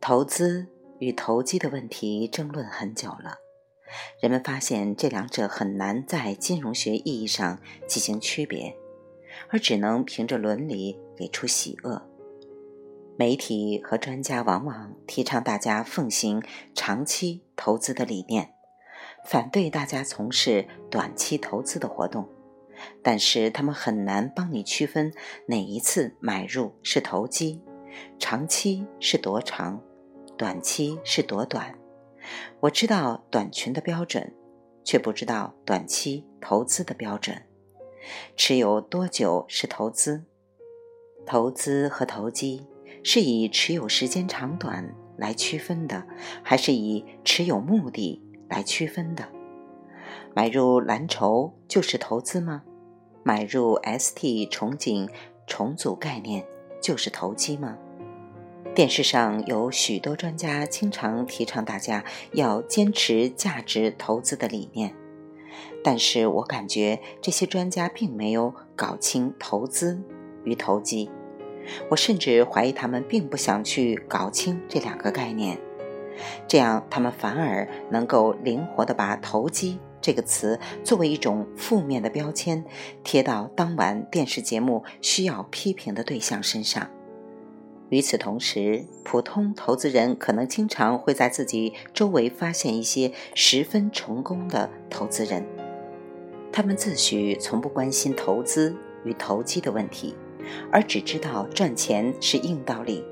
投资与投机的问题争论很久了，人们发现这两者很难在金融学意义上进行区别，而只能凭着伦理给出喜恶。媒体和专家往往提倡大家奉行长期投资的理念，反对大家从事短期投资的活动，但是他们很难帮你区分哪一次买入是投机，长期是多长。短期是多短？我知道短裙的标准，却不知道短期投资的标准。持有多久是投资？投资和投机是以持有时间长短来区分的，还是以持有目的来区分的？买入蓝筹就是投资吗？买入 ST 重景重组概念就是投机吗？电视上有许多专家经常提倡大家要坚持价值投资的理念，但是我感觉这些专家并没有搞清投资与投机，我甚至怀疑他们并不想去搞清这两个概念，这样他们反而能够灵活地把“投机”这个词作为一种负面的标签贴到当晚电视节目需要批评的对象身上。与此同时，普通投资人可能经常会在自己周围发现一些十分成功的投资人，他们自诩从不关心投资与投机的问题，而只知道赚钱是硬道理。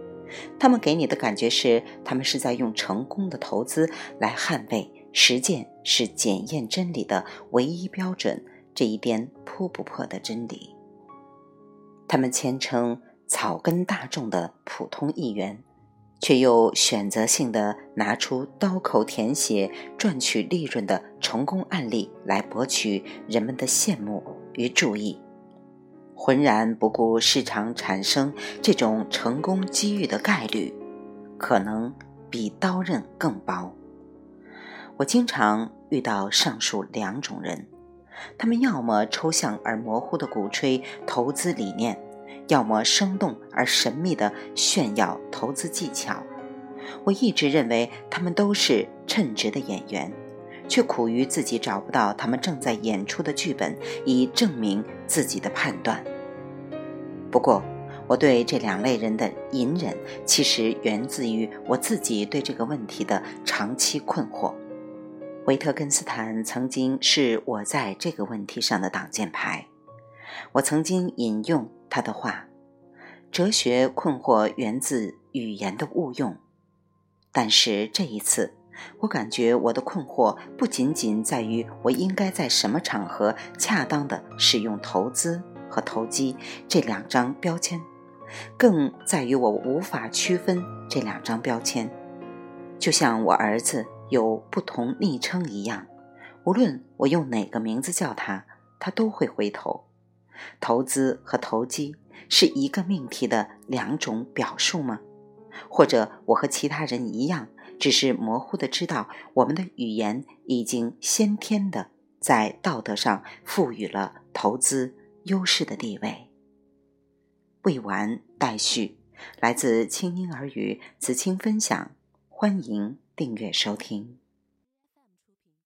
他们给你的感觉是，他们是在用成功的投资来捍卫实践是检验真理的唯一标准这一边扑不破的真理。他们谦称。草根大众的普通议员，却又选择性的拿出刀口舔血赚取利润的成功案例来博取人们的羡慕与注意，浑然不顾市场产生这种成功机遇的概率，可能比刀刃更薄。我经常遇到上述两种人，他们要么抽象而模糊的鼓吹投资理念。要么生动而神秘地炫耀投资技巧，我一直认为他们都是称职的演员，却苦于自己找不到他们正在演出的剧本，以证明自己的判断。不过，我对这两类人的隐忍，其实源自于我自己对这个问题的长期困惑。维特根斯坦曾经是我在这个问题上的挡箭牌，我曾经引用。他的话：“哲学困惑源自语言的误用。”但是这一次，我感觉我的困惑不仅仅在于我应该在什么场合恰当的使用“投资”和“投机”这两张标签，更在于我无法区分这两张标签。就像我儿子有不同昵称一样，无论我用哪个名字叫他，他都会回头。投资和投机是一个命题的两种表述吗？或者我和其他人一样，只是模糊的知道我们的语言已经先天的在道德上赋予了投资优势的地位？未完待续，来自清音儿语子清分享，欢迎订阅收听。